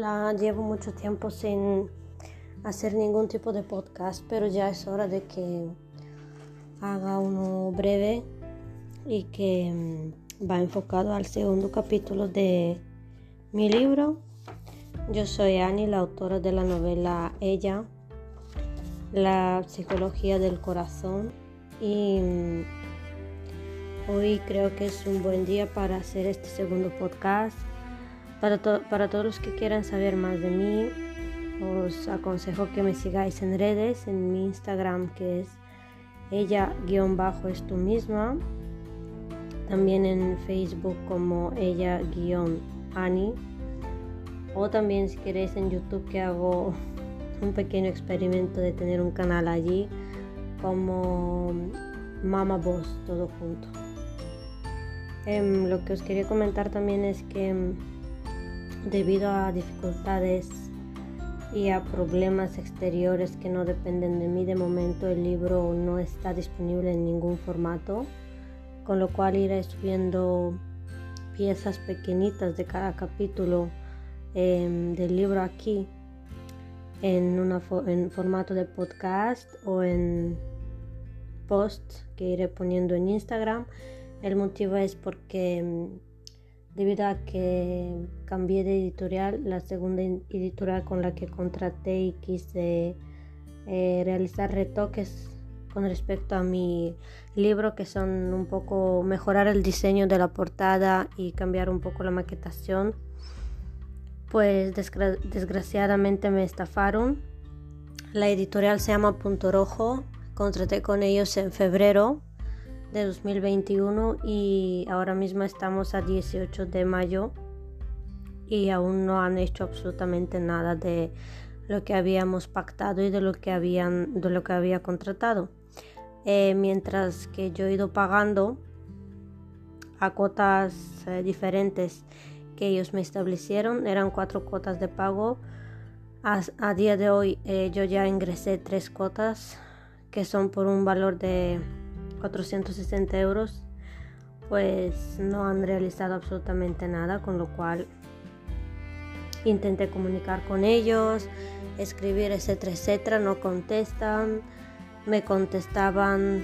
Hola, llevo mucho tiempo sin hacer ningún tipo de podcast, pero ya es hora de que haga uno breve y que mm, va enfocado al segundo capítulo de mi libro. Yo soy Annie, la autora de la novela Ella, la psicología del corazón y mm, hoy creo que es un buen día para hacer este segundo podcast para, para todos los que quieran saber más de mí, os aconsejo que me sigáis en redes, en mi Instagram que es ella-es tú misma, también en Facebook como ella-ani, o también si queréis en YouTube que hago un pequeño experimento de tener un canal allí como Mama Boss, todo junto. Em, lo que os quería comentar también es que debido a dificultades y a problemas exteriores que no dependen de mí. De momento el libro no está disponible en ningún formato, con lo cual iré subiendo piezas pequeñitas de cada capítulo em, del libro aquí en, una formato de podcast o en post que iré poniendo en Instagram. El motivo es porque em, debido a que cambié de editorial, la segunda editorial con la que contraté y quise eh, realizar retoques con respecto a mi libro que son un poco mejorar el diseño de la portada y cambiar un poco la maquetación pues desgraciadamente me estafaron. La editorial se llama Punto Rojo contraté con ellos en febrero de 2021 y ahora mismo estamos a 18 de mayo y aún no han hecho absolutamente nada de lo que habíamos pactado y de lo que habían de lo que había contratado. Eh, mientras que yo he ido pagando a cuotas eh, diferentes que ellos me establecieron eran cuatro cuotas de pago. A, día de hoy eh, yo ya ingresé tres cuotas que son por un valor de 460 euros, pues no han realizado absolutamente nada, con lo cual intenté comunicar con ellos, escribir etcétera, etcétera, no contestan, me contestaban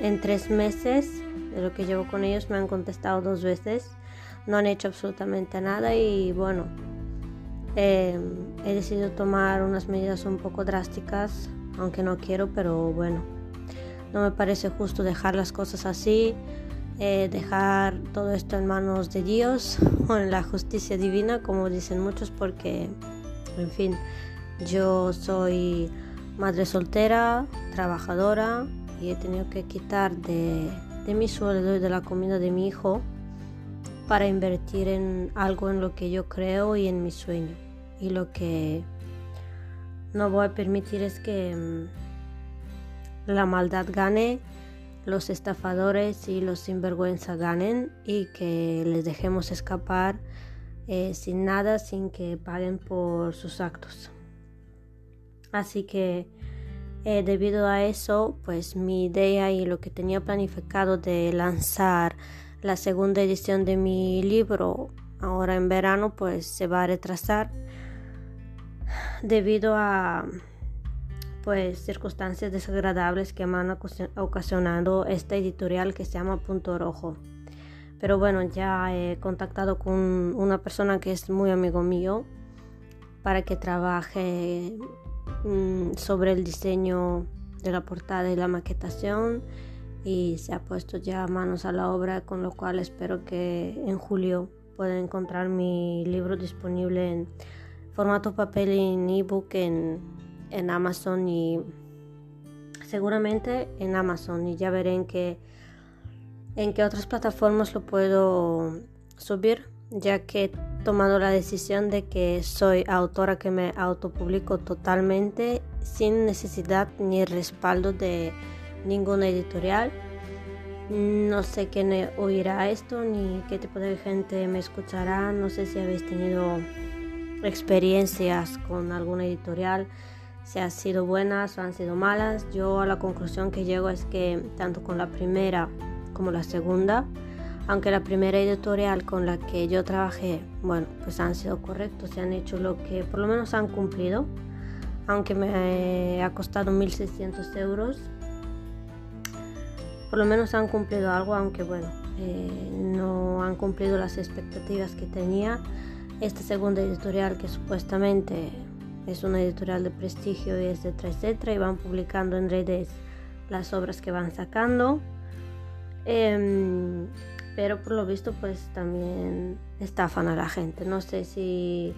en tres meses, de lo que llevo con ellos me han contestado dos veces, no han hecho absolutamente nada y bueno, em, he decidido tomar unas medidas un poco drásticas, aunque no quiero, pero bueno no me parece justo dejar las cosas así, eh, dejar todo esto en manos de Dios o en la justicia divina, como dicen muchos, porque, en fin, yo soy madre soltera, trabajadora y he tenido que quitar de, de mi sueldo y de la comida de mi hijo para invertir en algo en lo que yo creo y en mi sueño. Y lo que no voy a permitir es que mm, la maldad gane, los estafadores y los sinvergüenza ganen y que les dejemos escapar eh, sin nada, sin que paguen por sus actos. Así que eh, debido a eso, pues mi idea y lo que tenía planificado de lanzar la segunda edición de mi libro ahora en verano, pues se va a retrasar debido a pues circunstancias desagradables que me han ocasionado esta editorial que se llama Punto Rojo. Pero bueno, ya he contactado con una persona que es muy amigo mío para que trabaje mm, sobre el diseño de la portada y la maquetación y se ha puesto ya manos a la obra, con lo cual espero que en julio puedan encontrar mi libro disponible en formato papel y en ebook en en Amazon y seguramente en Amazon y ya veré en qué, en qué otras plataformas lo puedo subir ya que he tomado la decisión de que soy autora que me autopublico totalmente sin necesidad ni respaldo de ninguna editorial. No sé quién oirá esto ni qué tipo de gente me escuchará. No sé si habéis tenido experiencias con alguna editorial si han sido buenas o han sido malas. Yo a la conclusión que llego es que tanto con la primera como la segunda Aunque la primera editorial con la que yo trabajé, bueno, pues han sido correctos, se han hecho lo que por lo menos han cumplido, aunque me ha costado 1.600 euros, por lo menos han cumplido algo, aunque bueno, eh, no han cumplido las expectativas que tenía. Esta segunda editorial que supuestamente es una editorial de prestigio y etcétera, etcétera, y van publicando en redes las obras que van sacando. Em, pero por lo visto pues también estafan a la gente. No sé si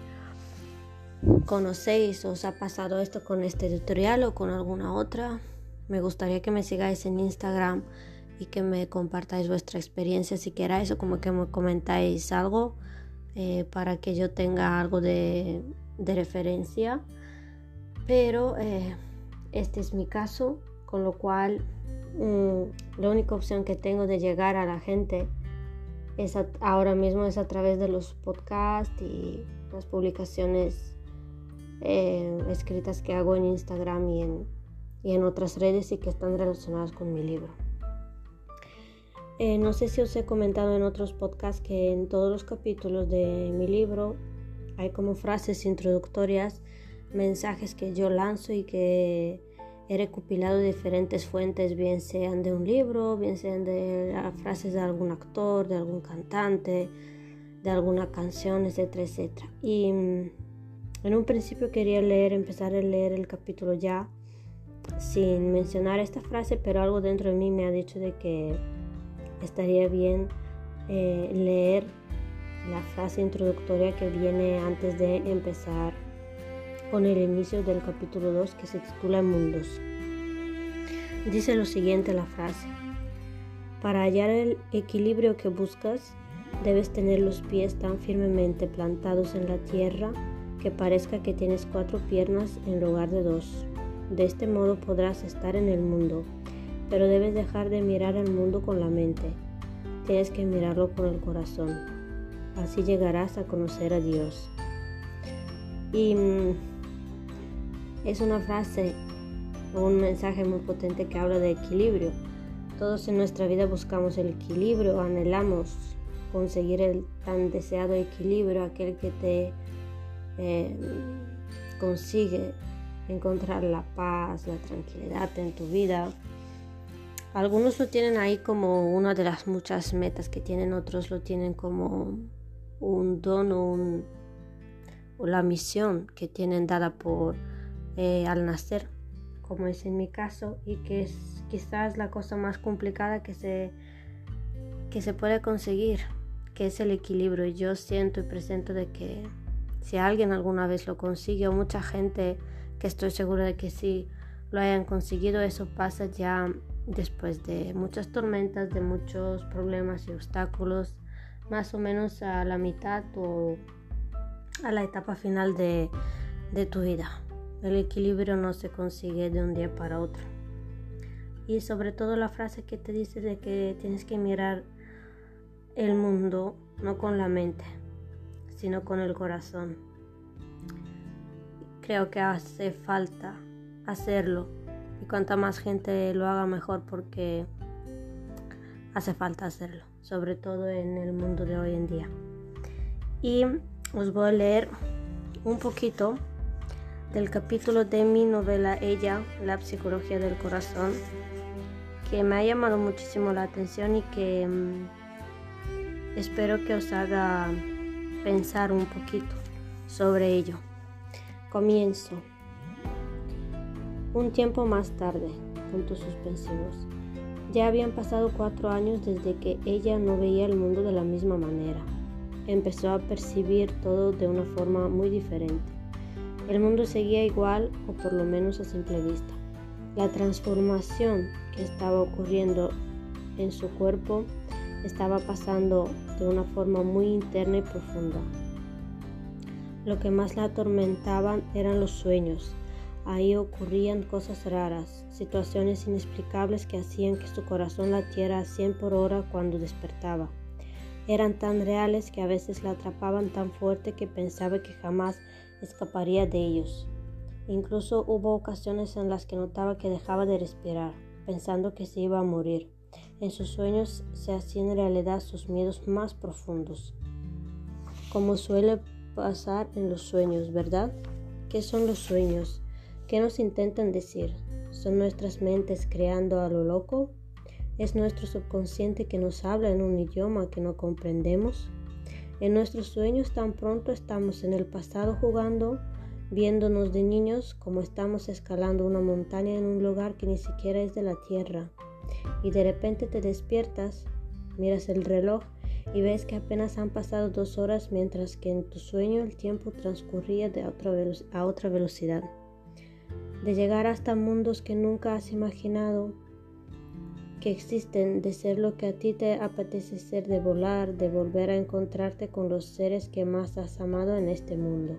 conocéis o os ha pasado esto con este editorial o con alguna otra. Me gustaría que me sigáis en Instagram y que me compartáis vuestra experiencia si queráis o como que me comentáis algo eh, para que yo tenga algo de, referencia. Pero eh, este es mi caso, con lo cual mm, la única opción que tengo de llegar a la gente es ahora mismo es a través de los podcasts y las publicaciones eh, escritas que hago en Instagram y en, y en otras redes y que están relacionadas con mi libro. Eh, no sé si os he comentado en otros podcasts que en todos los capítulos de mi libro hay como frases introductorias, mensajes que yo lanzo y que he recopilado de diferentes fuentes, bien sean de un libro, bien sean de frases de algún actor, de algún cantante, de alguna canción, etcétera, etcétera. Y mm, en un principio quería leer, empezar a leer el capítulo ya sin mencionar esta frase, pero algo dentro de mí me ha dicho de que estaría bien eh, leer la frase introductoria que viene antes de empezar con el inicio del capítulo 2 que se titula Mundos. Dice lo siguiente la frase. Para hallar el equilibrio que buscas, debes tener los pies tan firmemente plantados en la tierra que parezca que tienes cuatro piernas en lugar de dos. De este modo podrás estar en el mundo pero debes dejar de mirar al mundo con la mente. Tienes que mirarlo con el corazón. Así llegarás a conocer a Dios. Y mm, es una frase o un mensaje muy potente que habla de equilibrio. Todos en nuestra vida buscamos el equilibrio, anhelamos conseguir el tan deseado equilibrio, aquel que te eh, consigue encontrar la paz, la tranquilidad en tu vida. Algunos lo tienen ahí como una de las muchas metas que tienen, otros lo tienen como un don o, la misión que tienen dada por eh, al nacer, como es en mi caso, y que es quizás la cosa más complicada que se, que se puede conseguir, que es el equilibrio. Yo siento y presento de que si alguien alguna vez lo consigue, o mucha gente que estoy segura de que sí lo hayan conseguido, eso pasa ya después de muchas tormentas, de muchos problemas y obstáculos, más o menos a la mitad o a la etapa final de, tu vida. El equilibrio no se consigue de un día para otro. Y sobre todo la frase que te dice de que tienes que mirar el mundo no con la mente, sino con el corazón. Creo que hace falta hacerlo y cuanta más gente lo haga mejor porque hace falta hacerlo, sobre todo en el mundo de hoy en día. Y os voy a leer un poquito del capítulo de mi novela Ella, la psicología del corazón, que me ha llamado muchísimo la atención y que mm, espero que os haga pensar un poquito sobre ello. Comienzo. Un tiempo más tarde, puntos suspensivos. Ya habían pasado cuatro años desde que ella no veía el mundo de la misma manera. Empezó a percibir todo de una forma muy diferente. El mundo seguía igual o por lo menos a simple vista. La transformación que estaba ocurriendo en su cuerpo estaba pasando de una forma muy interna y profunda. Lo que más la atormentaban eran los sueños, Ahí ocurrían cosas raras, situaciones inexplicables que hacían que su corazón latiera a 100 por hora cuando despertaba. Eran tan reales que a veces la atrapaban tan fuerte que pensaba que jamás escaparía de ellos. Incluso hubo ocasiones en las que notaba que dejaba de respirar, pensando que se iba a morir. En sus sueños se hacían realidad sus miedos más profundos, como suele pasar en los sueños, ¿verdad? ¿Qué son los sueños? ¿Qué nos intentan decir? ¿Son nuestras mentes creando a lo loco? ¿Es nuestro subconsciente que nos habla en un idioma que no comprendemos? En nuestros sueños tan pronto estamos en el pasado jugando, viéndonos de niños como estamos escalando una montaña en un lugar que ni siquiera es de la tierra. Y de repente te despiertas, miras el reloj y ves que apenas han pasado dos horas mientras que en tu sueño el tiempo transcurría de otra a otra velocidad. De llegar hasta mundos que nunca has imaginado que existen, de ser lo que a ti te apetece ser, de volar, de volver a encontrarte con los seres que más has amado en este mundo,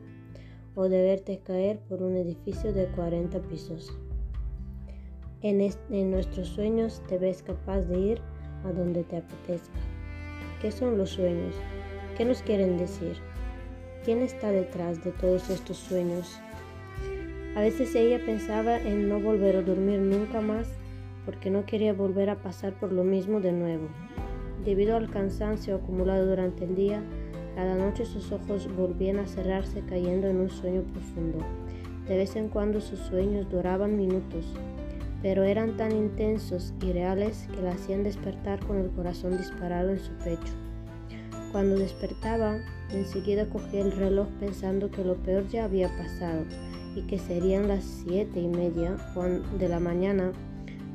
o de verte caer por un edificio de 40 pisos. En, nuestros sueños te ves capaz de ir a donde te apetezca. ¿Qué son los sueños? ¿Qué nos quieren decir? ¿Quién está detrás de todos estos sueños? A veces ella pensaba en no volver a dormir nunca más porque no quería volver a pasar por lo mismo de nuevo. Debido al cansancio acumulado durante el día, cada noche sus ojos volvían a cerrarse cayendo en un sueño profundo. De vez en cuando sus sueños duraban minutos, pero eran tan intensos y reales que la hacían despertar con el corazón disparado en su pecho. Cuando despertaba, enseguida cogía el reloj pensando que lo peor ya había pasado y que serían las siete y media de la mañana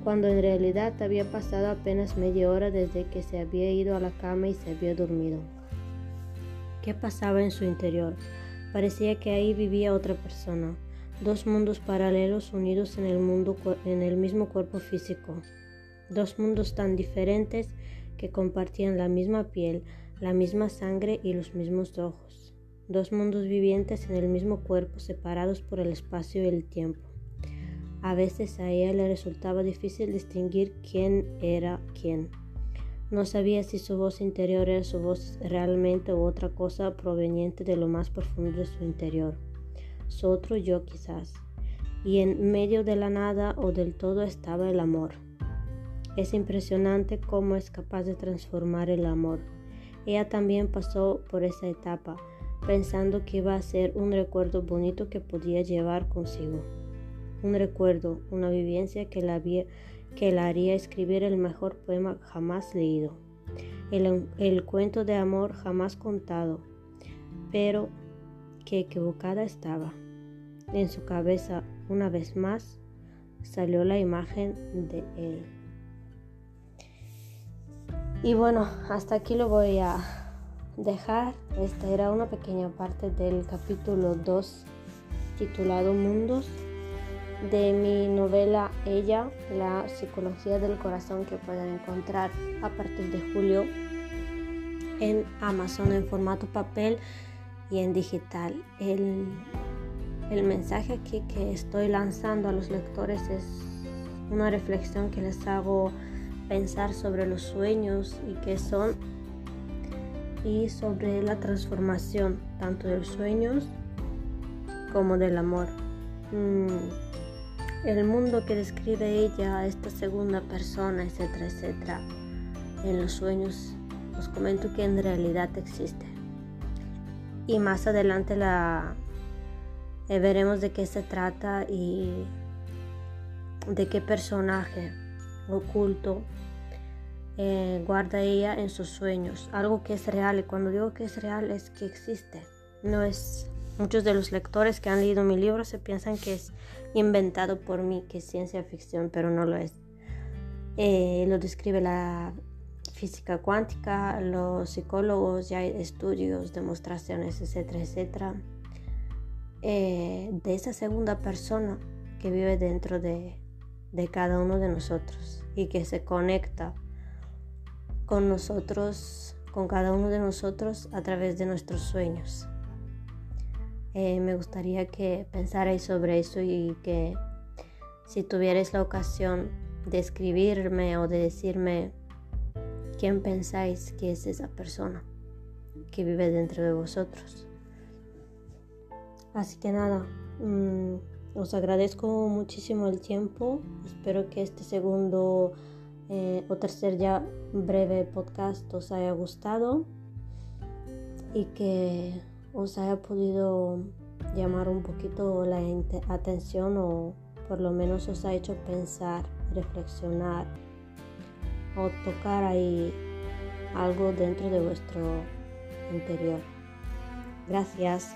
cuando en realidad había pasado apenas media hora desde que se había ido a la cama y se había dormido. ¿Qué pasaba en su interior? Parecía que ahí vivía otra persona, dos mundos paralelos unidos en el, mundo, en el mismo cuerpo físico, dos mundos tan diferentes que compartían la misma piel, la misma sangre y los mismos ojos, dos mundos vivientes en el mismo cuerpo separados por el espacio y el tiempo. A veces a ella le resultaba difícil distinguir quién era quién. No sabía si su voz interior era su voz realmente u otra cosa proveniente de lo más profundo de su interior, su otro yo quizás. Y en medio de la nada o del todo estaba el amor. Es impresionante cómo es capaz de transformar el amor. Ella también pasó por esa etapa, pensando que iba a ser un recuerdo bonito que podía llevar consigo un recuerdo, una vivencia que la, que la haría escribir el mejor poema jamás leído, el, el cuento de amor jamás contado, pero que equivocada estaba. En su cabeza, una vez más, salió la imagen de él. Y bueno, hasta aquí lo voy a dejar. Esta era una pequeña parte del capítulo 2 titulado Mundos de mi novela Ella, la psicología del corazón que pueden encontrar a partir de julio en Amazon en formato papel y en digital. El, el mensaje aquí que estoy lanzando a los lectores es una reflexión que les hago pensar sobre los sueños y qué son y sobre la transformación tanto de los sueños como del amor. Mm, el mundo que describe ella, esta segunda persona, etcétera, etcétera, en los sueños, os comento que en realidad existe. Y más adelante la eh, veremos de qué se trata y de qué personaje oculto eh, guarda ella en sus sueños. Algo que es real. Y cuando digo que es real es que existe. No es Muchos de los lectores que han leído mi libro se piensan que es inventado por mí, que es ciencia ficción, pero no lo es. Eh, lo describe la física cuántica, los psicólogos, ya hay estudios, demostraciones, etcétera, etcétera, eh, de esa segunda persona que vive dentro de, de cada uno de nosotros y que se conecta con nosotros, con cada uno de nosotros a través de nuestros sueños. Eh, me gustaría que pensarais sobre eso y que si tuvierais la ocasión de escribirme o de decirme quién pensáis que es esa persona que vive dentro de vosotros. Así que nada, mm, os agradezco muchísimo el tiempo. Espero que este segundo eh, o tercer ya breve podcast os haya gustado y que os haya podido llamar un poquito la atención o por lo menos os ha hecho pensar, reflexionar o tocar ahí algo dentro de vuestro interior. Gracias.